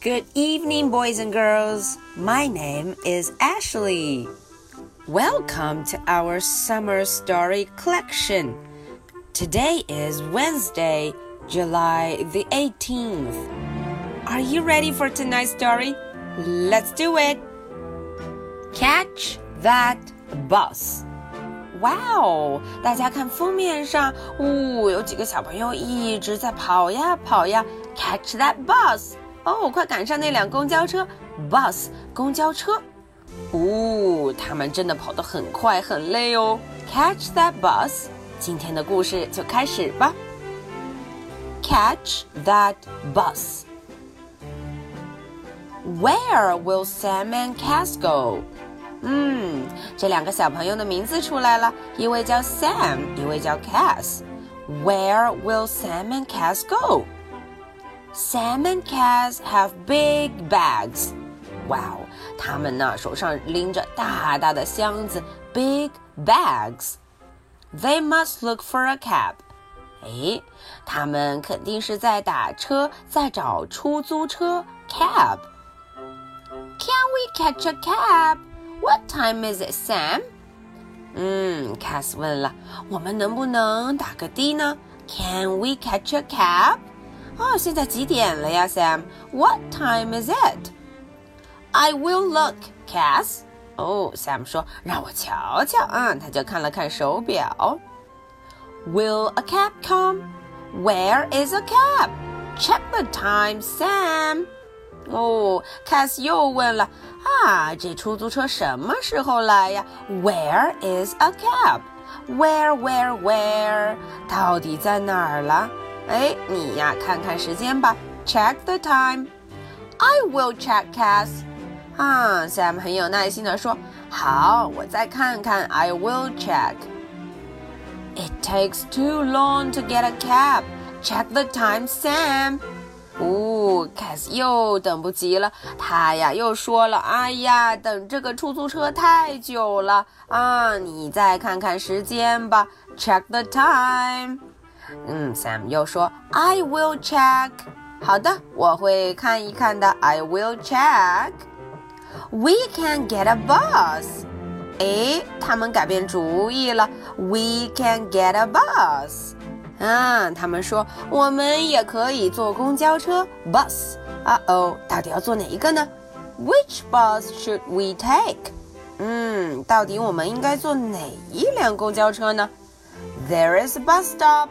Good evening, boys and girls. My name is Ashley. Welcome to our summer story collection. Today is Wednesday, July the 18th. Are you ready for tonight's story? Let's do it. Catch that bus. 哇哦！大家看封面上，呜，有几个小朋友一直在跑呀跑呀，catch that bus。 哦，快赶上那辆公交车！bus 公交车，呜，他们真的跑得很快很累哦。Catch that bus，今天的故事就开始吧。Catch that bus。Where will Sam and Cass go？嗯，这两个小朋友的名字出来了，一位叫 Sam，一位叫 Cass。Where will Sam and Cass go？go？Sam and Cass have big bags. 哇哦，他们呢手上拎着大大的箱子，big bags. They must look for a cab. 哎，他们肯定是在打车，在找出租车 cab. Can we catch a cab? What time is it, Sam? 嗯，Cass 问了，我们能不能打个的呢？Can we catch a cab? 哦，现在几点了呀，Sam？What time is it? I will look, Cass. 哦，Sam 说让我瞧瞧。嗯，他就看了看手表。Will a cab come? Where is a cab? Check the time, Sam. 哦，Cass 又问了啊，这出租车什么时候来呀？Where is a cab? Where, where, where? 到底在哪儿了？ 哎，你呀，看看时间吧。Check the time. I will check, Cass. 啊，Sam 很有耐心的说：“好，我再看看。I will check. It takes too long to get a cab. Check the time, Sam. 哦，Cass 又等不及了，他呀又说了：“哎呀，等这个出租车太久了啊！你再看看时间吧。Check the time.” 嗯，Sam 又说：“I will check。”好的，我会看一看的。I will check. We can get a bus. 哎，他们改变主意了。We can get a bus. 啊，他们说我们也可以坐公交车。Bus. 啊哦，到底要坐哪一个呢？Which bus should we take? 嗯，到底我们应该坐哪一辆公交车呢？There is a bus stop.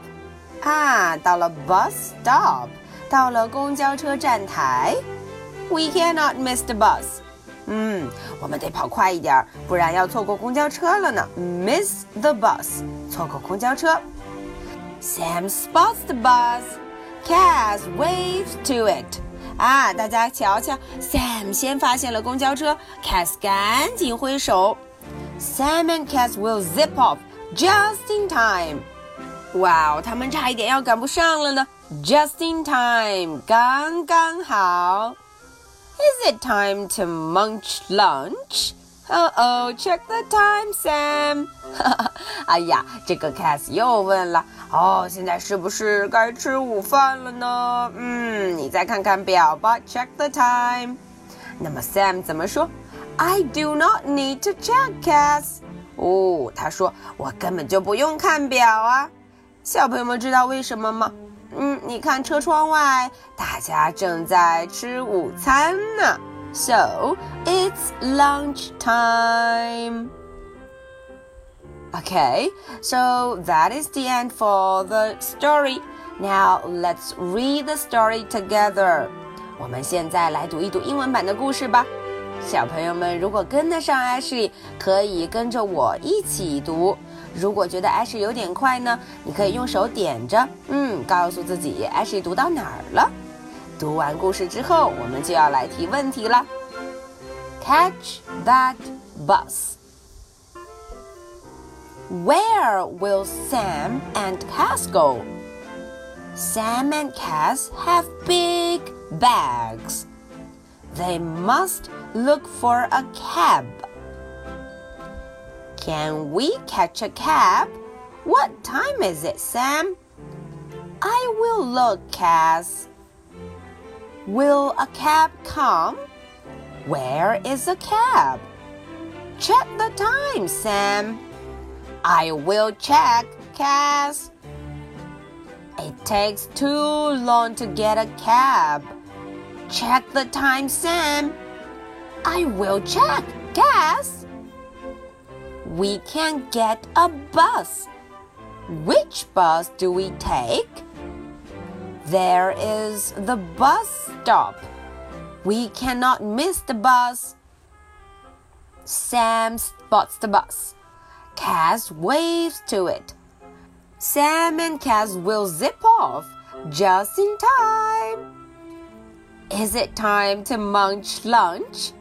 啊，到了 bus stop，到了公交车站台。We cannot miss the bus。嗯，我们得跑快一点，不然要错过公交车了呢。Miss the bus，错过公交车。Sam spots the bus. Cass waves to it. 啊，大家瞧瞧，Sam 先发现了公交车，Cass 赶紧挥手。Sam and Cass will zip off just in time. 哇哦，他们差一点要赶不上了呢！Just in time，刚刚好。Is it time to munch lunch? Oh oh, check the time, Sam. 哎呀，这个 Cass 又问了，哦，现在是不是该吃午饭了呢？嗯，你再看看表吧，check the time。那么 Sam 怎么说？I do not need to check, Cass。哦，他说我根本就不用看表啊。 小朋友们知道为什么吗？嗯，你看车窗外，大家正在吃午餐呢。So it's lunch time. Okay, so that is the end for the story. Now let's read the story together. 我们现在来读一读英文版的故事吧。小朋友们，如果跟得上 Ashley，可以跟着我一起读。如果觉得 Ashley 有点快呢，你可以用手点着，嗯，告诉自己 Ashley 读到哪儿了。读完故事之后，我们就要来提问题了。Catch that bus. Where will Sam and Cass go? Sam and Cass have big bags. They must look for a cab. Can we catch a cab? What time is it, Sam? I will look, Cass. Will a cab come? Where is a cab? Check the time, Sam. I will check, Cass. It takes too long to get a cab. Check the time, Sam. I will check, Cass. We can get a bus. Which bus do we take? There is the bus stop. We cannot miss the bus. Sam spots the bus. Cass waves to it. Sam and Cass will zip off just in time. Is it time to munch lunch?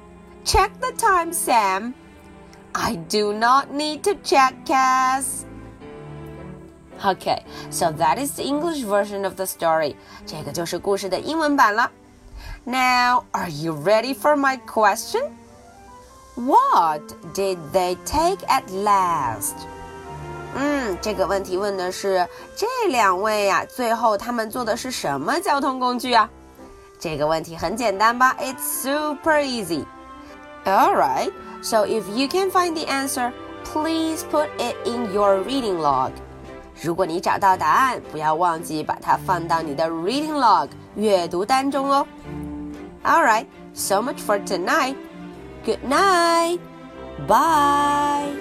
Check the time, Sam. I do not need to check, Cass. Okay, so that is the English version of the story. 这个就是故事的英文版了。Now, are you ready for my question? What did they take at last? 嗯，这个问题问的是这两位呀、啊，最后他们坐的是什么交通工具啊？这个问题很简单吧？It's super easy. Alright, so if you can find the answer, please put it in your reading log. 如果你找到答案，不要忘记把它放到你的 reading log 阅读单中哦。Alright, so much for tonight. Good night. Bye.